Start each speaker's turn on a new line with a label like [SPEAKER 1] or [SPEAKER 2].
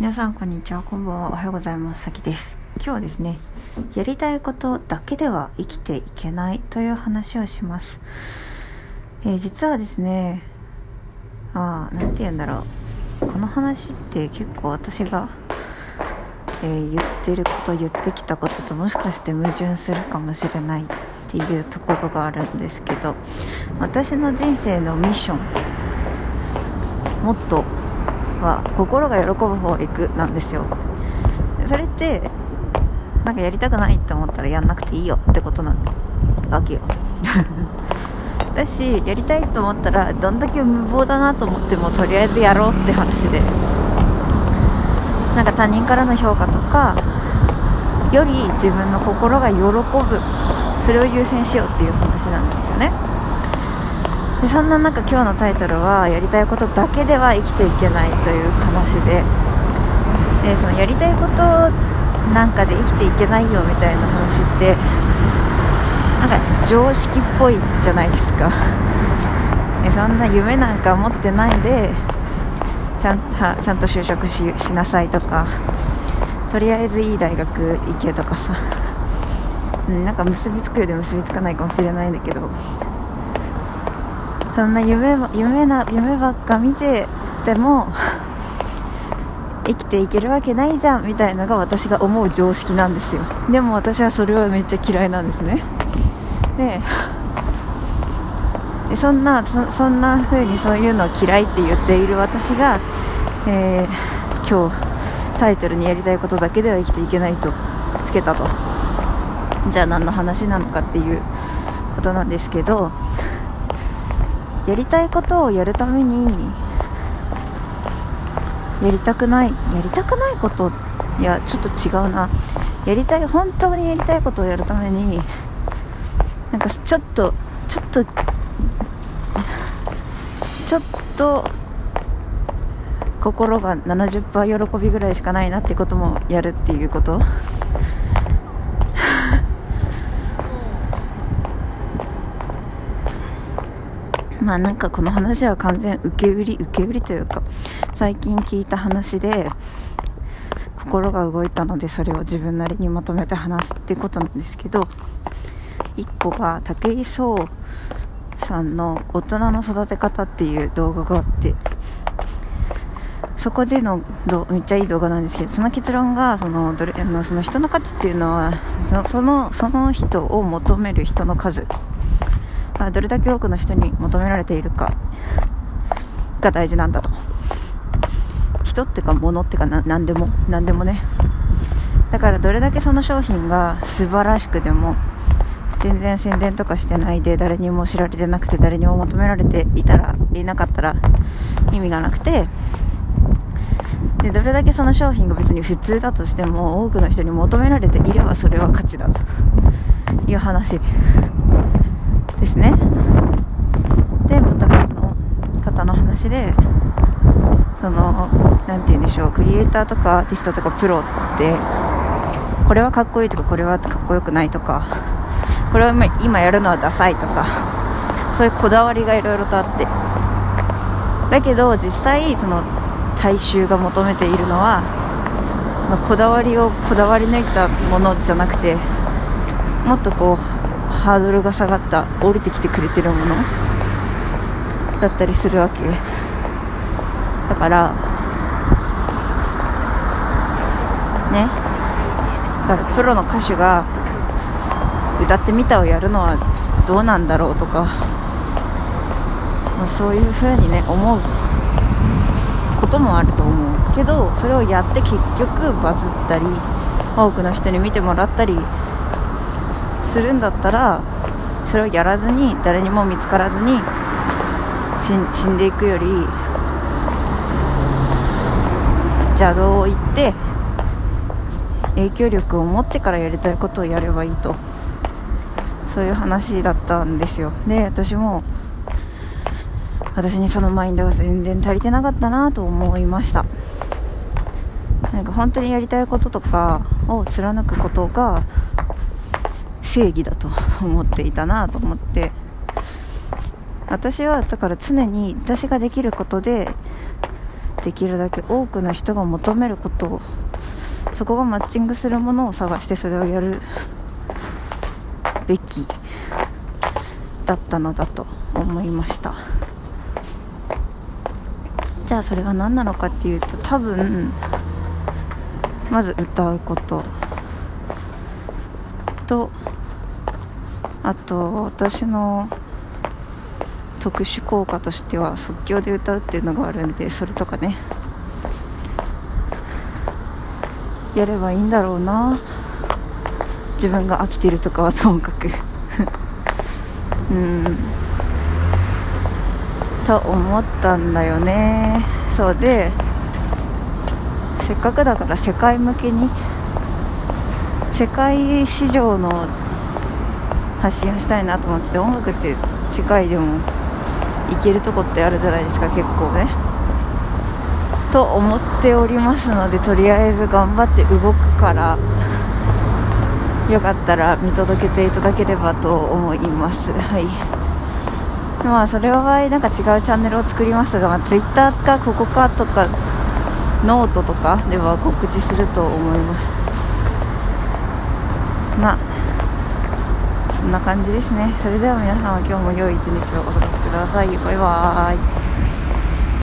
[SPEAKER 1] 皆さんこんにちはこんばんはおはようございます。さきです。今日はですねやりたいことだけでは生きていけないという話をします、えー、実はですねああ何て言うんだろう。この話って結構私が、えー、言ってること言ってきたことともしかして矛盾するかもしれないっていうところがあるんですけど私の人生のミッションもっとは心が喜ぶ方へ行くなんですよ。それってなんかやりたくないって思ったらやんなくていいよってことなわけよ。だしやりたいと思ったらどんだけ無謀だなと思ってもとりあえずやろうって話で。なんか他人からの評価とかより自分の心が喜ぶ。それを優先しようっていう話なんだよね。でそんな中今日のタイトルはやりたいことだけでは生きていけないという話で。でそのやりたいことなんかで生きていけないよみたいな話ってなんか常識っぽいじゃないですか。でそんな夢なんか持ってないでちゃんはちゃんと就職しなさいとかとりあえずいい大学行けとかさ、うん、なんか結びつくようで結びつかないかもしれないんだけど。そんな夢夢な夢ばっか見てても 生きていけるわけないじゃんみたいなのが私が思う常識なんですよ。でも私はそれはめっちゃ嫌いなんですね。でそんなそそんな風にそういうのを嫌いって言っている私が、えー、今日タイトルにやりたいことだけでは生きていけないとつけたと。じゃあ何の話なのかっていうことなんですけどやりたいことをやるためにやりたくないやりたくないこといやちょっと違うな。やりたい本当にやりたいことをやるためになんかちょっとちょっとちょっと心が70%喜びぐらいしかないなってこともやるっていうこと。まあなんかこの話は完全受け売り受け売りというか最近聞いた話で心が動いたのでそれを自分なりにまとめて話すってことなんですけど1個が武井壮さんの「大人の育て方」っていう動画があってそこでのめっちゃいい動画なんですけどその結論がそのどれあのその人の価値っていうのはそのその人を求める人の数あどれだけ多くの人に求められているかが大事なんだと。人っていうか物っていうか何でも何でもね。だからどれだけその商品が素晴らしくでも全然宣伝とかしてないで誰にも知られてなくて誰にも求められていたらいなかったら意味がなくてでどれだけその商品が別に普通だとしても多くの人に求められていればそれは価値だという話で。ですね。でまた別の方の話でその何て言うんでしょうクリエイターとかアーティストとかプロってこれはかっこいいとかこれはかっこよくないとかこれは今やるのはダサいとかそういうこだわりがいろいろとあって。だけど実際その大衆が求めているのは、まあ、こだわりをこだわり抜いたものじゃなくてもっとこうハードルが下がった降りてきてくれてるものだったりするわけ。だからね。だからプロの歌手が歌ってみたをやるのはどうなんだろうとか、まあ、そういうふうにね思うこともあると思うけどそれをやって結局バズったり多くの人に見てもらったりするんだったらそれをやらずに誰にも見つからずに死んでいくより邪道を行って影響力を持ってからやりたいことをやればいいと。そういう話だったんですよ。で私も私にそのマインドが全然足りてなかったなと思いました。なんか本当にやりたいこととかを貫くことが正義だと思っていたなと思って。私はだから常に私ができることでできるだけ多くの人が求めることをそこがマッチングするものを探してそれをやるべきだったのだと思いました。じゃあそれが何なのかっていうと多分まず歌うこととあと私の特殊効果としては即興で歌うっていうのがあるんでそれとかね。やればいいんだろうな。自分が飽きてるとかはともかく。うん。と思ったんだよね。そうでせっかくだから世界向けに世界市場の発信をしたいなと思ってて音楽って世界でも行けるとこってあるじゃないですか結構ね。と思っておりますのでとりあえず頑張って動くからよかったら見届けていただければと思います。はい。まあそれは場合なんか違うチャンネルを作りますが、まあ、Twitter かここかとかノートとかでは告知すると思います。まあそんな感じですね。それでは皆様今日も良い一日をお過ごしください。バイバーイ。